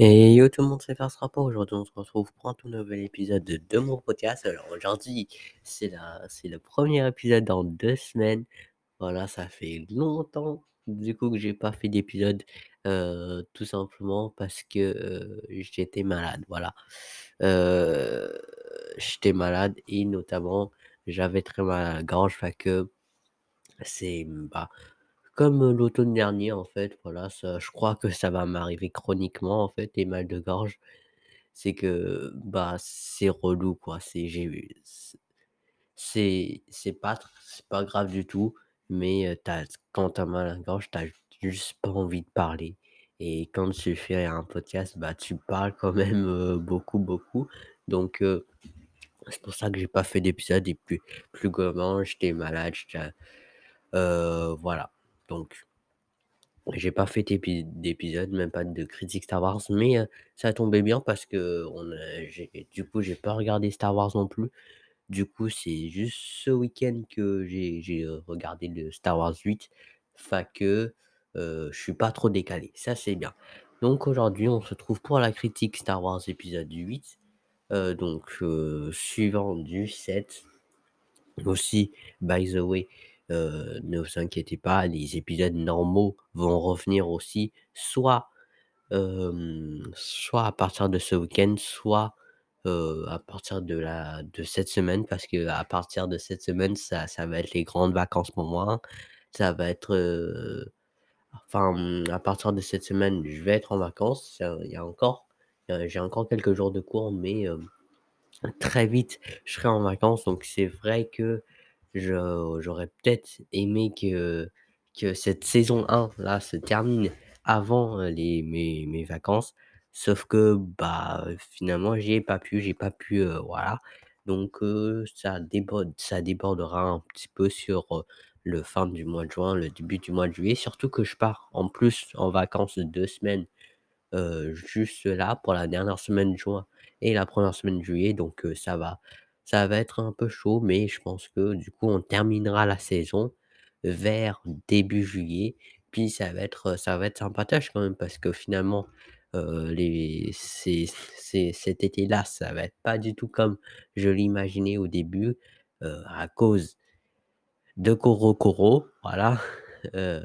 Et yo tout le monde, c'est ce rapport. Aujourd'hui, on se retrouve pour un tout nouvel épisode de, de mon podcast. Alors aujourd'hui, c'est la, c'est le premier épisode dans deux semaines. Voilà, ça fait longtemps du coup que j'ai pas fait d'épisode, euh, tout simplement parce que euh, j'étais malade. Voilà, Euh, j'étais malade et notamment j'avais très mal à la gorge, fait que c'est bah comme, l'automne dernier, en fait, voilà, je crois que ça va m'arriver chroniquement, en fait, les mal de gorge. C'est que, bah, c'est relou, quoi. C'est j'ai c'est c'est pas c'est pas grave du tout, mais, quand tu as mal à la gorge, tu as juste pas envie de parler et quand tu fais un podcast, bah, tu parles quand même, beaucoup, beaucoup. Donc, c'est pour ça que j'ai pas fait d'épisode et plus plus j'étais malade, j'étais, heu, voilà. Donc j'ai pas fait d'épi d'épisode, même pas de critique Star Wars, mais heu, ça tombait bien parce qu'on a j'ai du coup, j'ai pas regardé Star Wars non plus. Du coup, c'est juste ce week-end que j'ai heu, regardé le Star Wars 8, fait que, heu, je suis pas trop décalé, ça c'est bien. Donc aujourd'hui, on se retrouve pour la critique Star Wars épisode 8, heu, donc suivant du 7. Aussi, by the way, heu, ne vous inquiétez pas, les épisodes normaux vont revenir aussi, soit, hem, soit à partir de ce week-end, soit, heu, à partir de la de cette semaine parce qu'à partir de cette semaine, ça ça va être les grandes vacances pour moi. Ça va être, enfin, mmh, à partir de cette semaine, je vais être en vacances. Il y a encore, j'ai encore quelques jours de cours, mais, très vite, je serai en vacances donc c'est vrai que j'aurais peut-être aimé que que cette saison 1 là se termine avant, les mes mes vacances. Sauf que, bah, finalement j'y ai pas pu j'ai pas pu, voilà. Donc ça déborde ça débordera un petit peu sur, le fin du mois de juin, le début du mois de juillet. Surtout que je pars en plus en vacances de 2 semaines, juste là pour la dernière semaine de juin et la première semaine de juillet donc ça va ça va être un peu chaud mais je pense que du coup on terminera la saison vers début juillet. Puis ça va être, ça va être sympatoche quand même parce que finalement, heu, les c'est cet été-là, ça va être pas du tout comme je l'imaginais au début, heu, à cause de Korokoro, voilà, heu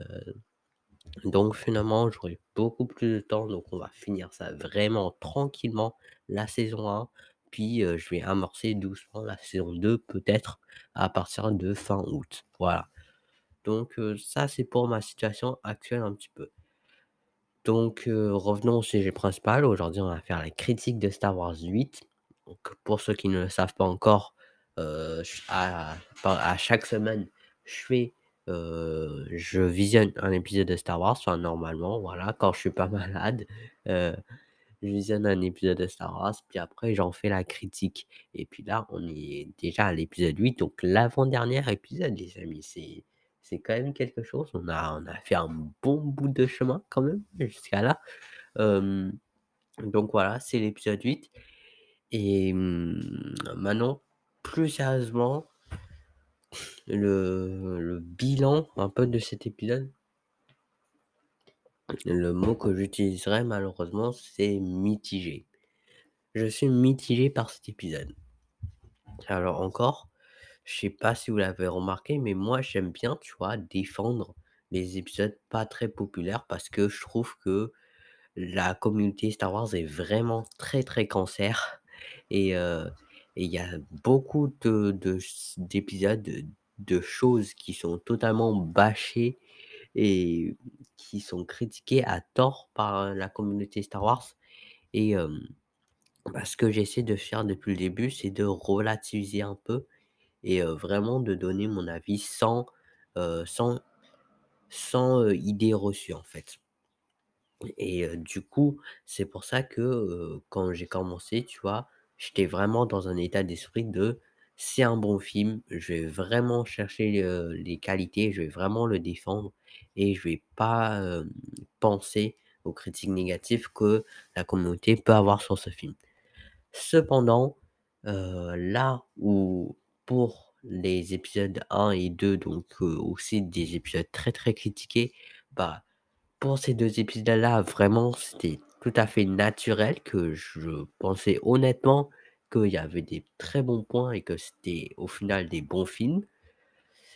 donc finalement, j'aurai beaucoup plus de temps, donc on va finir ça vraiment tranquillement, la saison 1, puis, je vais amorcer doucement la saison 2 peut-être à partir de fin août, voilà. Donc, ça c'est pour ma situation actuelle un petit peu. Donc, revenons au sujet principal. Aujourd'hui, on va faire la critique de Star Wars 8. Donc pour ceux qui ne le savent pas encore, à à chaque semaine, je fais, je visionne un épisode de Star Wars, enfin normalement, voilà, quand je suis pas malade, je visionne un épisode de Star Wars, puis après j'en fais la critique. Et puis là, on est déjà à l'épisode 8, donc l'avant-dernier épisode, les amis. C'est c'est quand même quelque chose. On a on a fait un bon bout de chemin quand même jusqu'à là. Donc voilà, c'est l'épisode 8 et mmh, maintenant, plus sérieusement le le bilan un peu de cet épisode le mot que j'utiliserai malheureusement, c'est mitigé. Je suis mitigé par cet épisode. Alors encore, je sais pas si vous l'avez remarqué, mais moi j'aime bien, tu vois, défendre les épisodes pas très populaires parce que je trouve que la communauté Star Wars est vraiment très, très cancer et et il y a beaucoup de de d'épisodes, de de choses qui sont totalement bâchées et qui sont critiquées à tort par la communauté Star Wars et bah, ce que j'essaie de faire depuis le début, c'est de relativiser un peu et vraiment de donner mon avis sans, sans sans, heu, idées reçues, en fait. Et du coup, c'est pour ça que, quand j'ai commencé, tu vois, j'étais vraiment dans un état d'esprit de: «C'est un bon film, je vais vraiment chercher, les qualités, je vais vraiment le défendre et je vais pas, penser aux critiques négatives que la communauté peut avoir sur ce film». Cependant, là où pour les épisodes 1 et 2 donc aussi des épisodes très, très critiqués, bah, pour ces 2 épisodes-là, vraiment, c'était tout à fait naturel, que je pensais honnêtement qu'il y avait des très bons points et que c'était au final des bons films.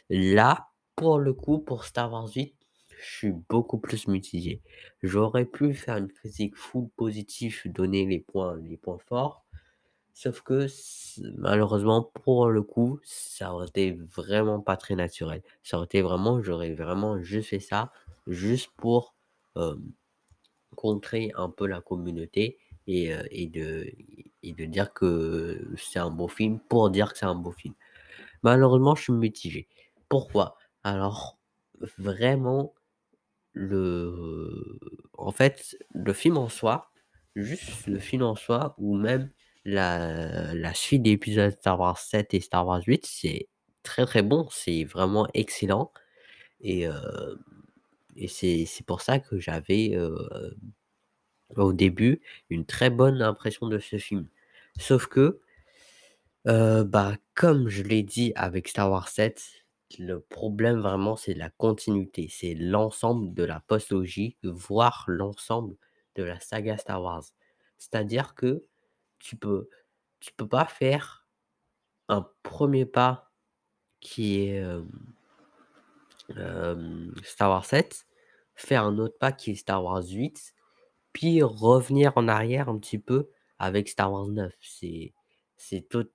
Là, pour le coup, pour Star Wars 8, je suis beaucoup plus mitigé. J'aurais pu faire une critique full positive, donner les points les points forts, sauf que malheureusement, pour le coup, ça aurait été vraiment pas très naturel. Ça aurait été vraiment j'aurais vraiment juste fait ça, juste pour, hem, contrer un peu la communauté et heu et de de dire que c'est un bon film pour dire que c'est un bon film. Malheureusement, je suis mitigé. Pourquoi? Alors, vraiment, le en fait, le film en soi, juste le film en soi ou même la la suite des épisodes Star Wars 7 et Star Wars 8, c'est très, très bon, c'est vraiment excellent et heu et c'est pour ça que j'avais, heu, au début, une très bonne impression de ce film. Sauf que Heu, bah, comme je l'ai dit avec Star Wars 7, le problème vraiment c'est la continuité, c'est l'ensemble de la postlogie, voire l'ensemble de la saga Star Wars. C'est-à-dire que tu peux tu peux pas faire un premier pas qui est, hem, hem, Star Wars 7, faire un autre pas qui est Star Wars 8, puis revenir en arrière un petit peu avec Star Wars 9. C'est c'est tot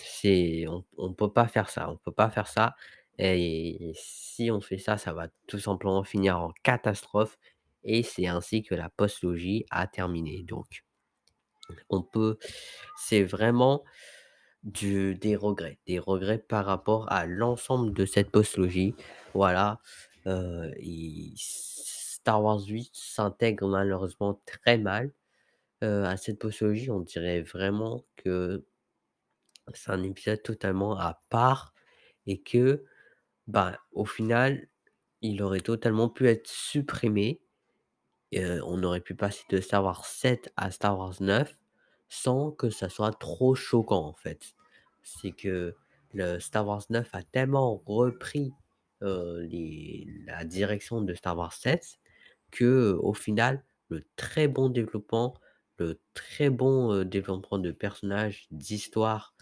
c'est on on peut pas faire ça, on peut pas faire ça et si on fait ça, ça va tout simplement finir en catastrophe et c'est ainsi que la postlogie a terminé. Donc on peut c'est vraiment du des regrets, des regrets par rapport à l'ensemble de cette postlogie. Voilà, et Star Wars 8 s'intègre malheureusement très mal, à cette postlogie. On dirait vraiment que c'est un épisode totalement à part et que, bah, au final, il aurait totalement pu être supprimé. On aurait pu passer de Star Wars 7 à Star Wars 9 sans que ça soit trop choquant, en fait. C'est que Star Wars 9 a tellement repris, la direction de Star Wars 7 que, au final, le très bon développement, le très bon, développement de personnages, d'histoire,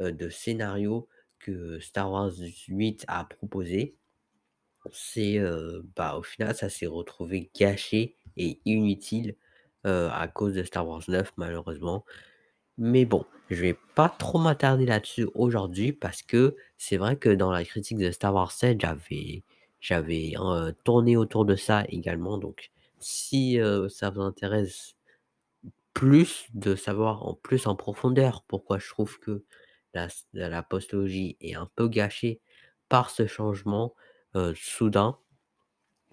heu, de scénario que Star Wars 8 a proposé, c'est, bah, au final, ça s'est retrouvé gâché et inutile, à cause de Star Wars 9 malheureusement. Mais bon, je vais pas trop m'attarder là-dessus aujourd'hui parce que c'est vrai que dans la critique de Star Wars 7, j'avais tourné autour de ça également donc si, ça vous intéresse plus de savoir en plus en profondeur pourquoi je trouve que la postologie est un peu gâchée par ce changement, heu, soudain,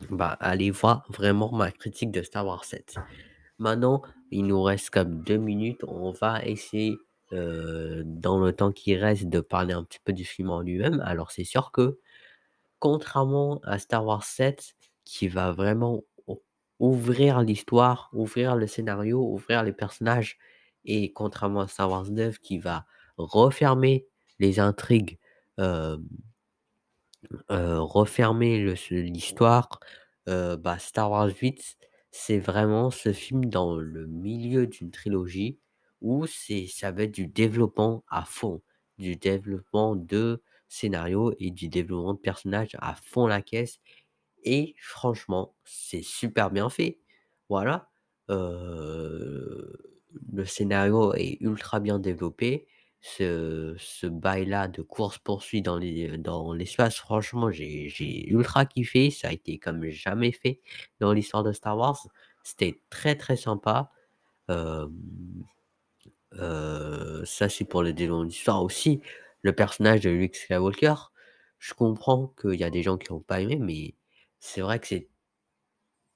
bah, allez voir vraiment ma critique de Star Wars 7. Maintenant, il nous reste comme 2 minutes, on va essayer, heu, dans le temps qui reste, de parler un petit peu du film en lui-même. Alors c'est sûr que Contrairement à Star Wars 7 qui va vraiment ouvrir l'histoire, ouvrir le scénario, ouvrir les personnages et contrairement à Star Wars 9 qui va refermer les intrigues, refermer l'histoire, bah, Star Wars 8, c'est vraiment ce film dans le milieu d'une trilogie où ça va être du développement à fond, du développement de scénario et du développement de personnages à fond la caisse et franchement, c'est super bien fait. Voilà, le scénario est ultra bien développé. Ce ce bail-là de course-poursuite dans les dans l'espace, franchement, j'ai ultra kiffé. Ça a été comme jamais fait dans l'histoire de Star Wars. C'était très, très sympa. Ça, c'est pour le développement de l'histoire. Aussi, le personnage de Luke Skywalker, je comprends qu'il y a des gens qui ont pas aimé, mais c'est vrai que c'est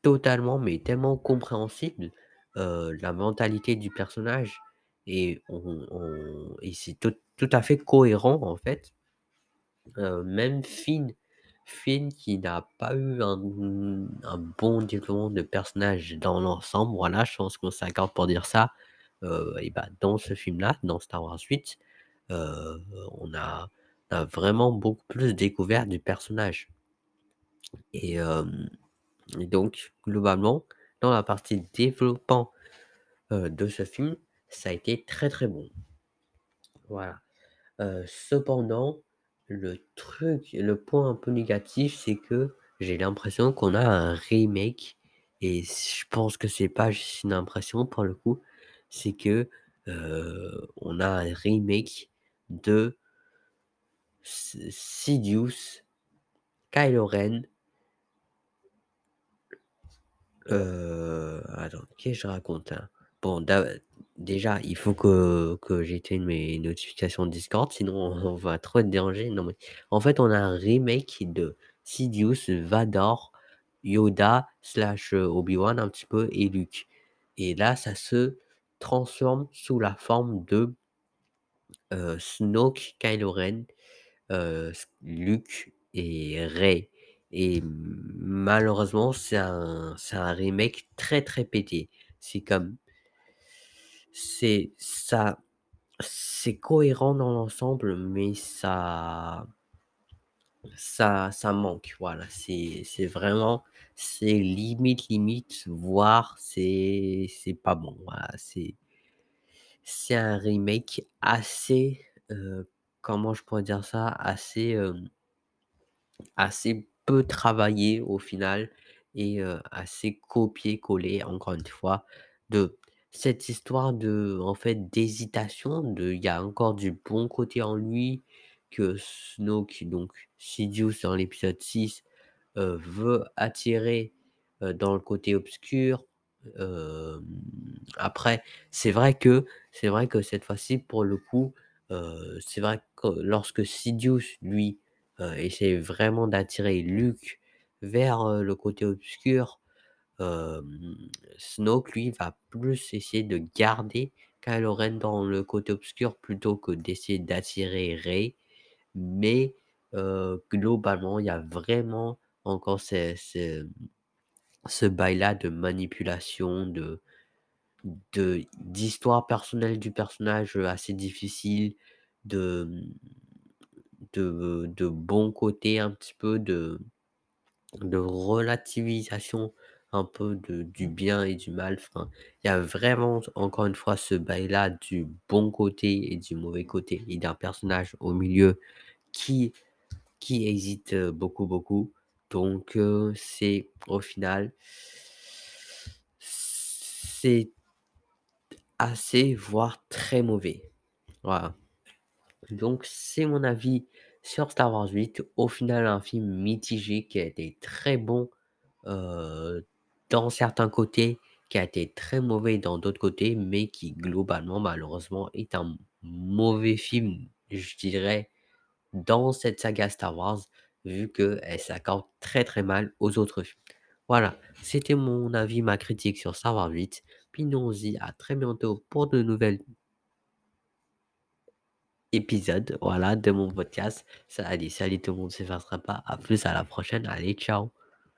Totalement, mais tellement compréhensible, la mentalité du personnage et on et c'est tout tout à fait cohérent, en fait. Même Finn Finn qui n'a pas eu un, bon développement de personnage dans l'ensemble, voilà, je pense qu'on s'accorde pour dire ça. Et bah, dans ce film-là, dans Star Wars 8, heu, on a on a vraiment beaucoup plus découvert du personnage et donc globalement, dans la partie développant de ce film, ça a été très, très bon. Voilà. Cependant, le truc le point un peu négatif, c'est que j'ai l'impression qu'on a un remake et je pense que c'est pas juste une impression pour le coup, c'est que, on a un remake de Sidious, Kylo Ren Heu, attends, qu'est-ce que je raconte, hein? Bon, déjà, il faut que que j'éteigne mes notifications Discord, sinon on va trop être dérangé. Non, mais en fait, on a un remake de Sidious, Vador, Yoda slash, heu, Obi-Wan un petit peu et Luke et là, ça se transforme sous la forme de, heu, Snoke, Kylo Ren, heu, s Luke et Rey et malheureusement, c'est un un remake très, très pété. C'est comme c'est ça c'est cohérent dans l'ensemble, mais ça ça ça manque, voilà. C'est vraiment c'est limite, limite, voire c'est pas bon, voilà. C'est c'est un remake assez, heu, comment je pourrais dire ça? Assez, hem assez peu travaillé au final et assez copié-collé encore une fois de cette histoire de en fait d'hésitation, de il y encore du bon côté en lui que Snoke donc Sidious dans l'épisode 6, heu, veut attirer, dans le côté obscur. Après c'est vrai que c'est vrai que cette fois-ci pour le coup, c'est vrai que lorsque Sidious lui essayer vraiment d'attirer Luke vers, le côté obscur. Snoke lui va plus essayer de garder Kylo Ren dans le côté obscur plutôt que d'essayer d'attirer Rey. Mais, globalement, il y a vraiment encore ce bail-là de manipulation, de d'histoire personnelle du personnage, assez difficile, de, de bons côtés un petit peu, de de relativisation un peu de du bien et du mal. Enfin, il y a vraiment encore une fois ce bail-là du bon côté et du mauvais côté et d'un personnage au milieu qui qui hésite, beaucoup, beaucoup. Donc c'est au final c'est assez, voire très mauvais. Voilà. Donc c'est mon avis sur Star Wars 8. Au final, un film mitigé qui a été très bon, heu, dans certains côtés, qui a été très mauvais dans d'autres côtés, mais qui globalement, malheureusement, est un mauvais film, je dirais, dans cette saga Star Wars, vu qu'elle s'accorde très, très mal aux autres films. Voilà, c'était mon avis, ma critique sur Star Wars 8. Puis nous on à très bientôt pour de nouvelles épisodes, voilà, de mon podcast. Salut tout le monde, c'est Rapa, à plus, à la prochaine, allez, ciao.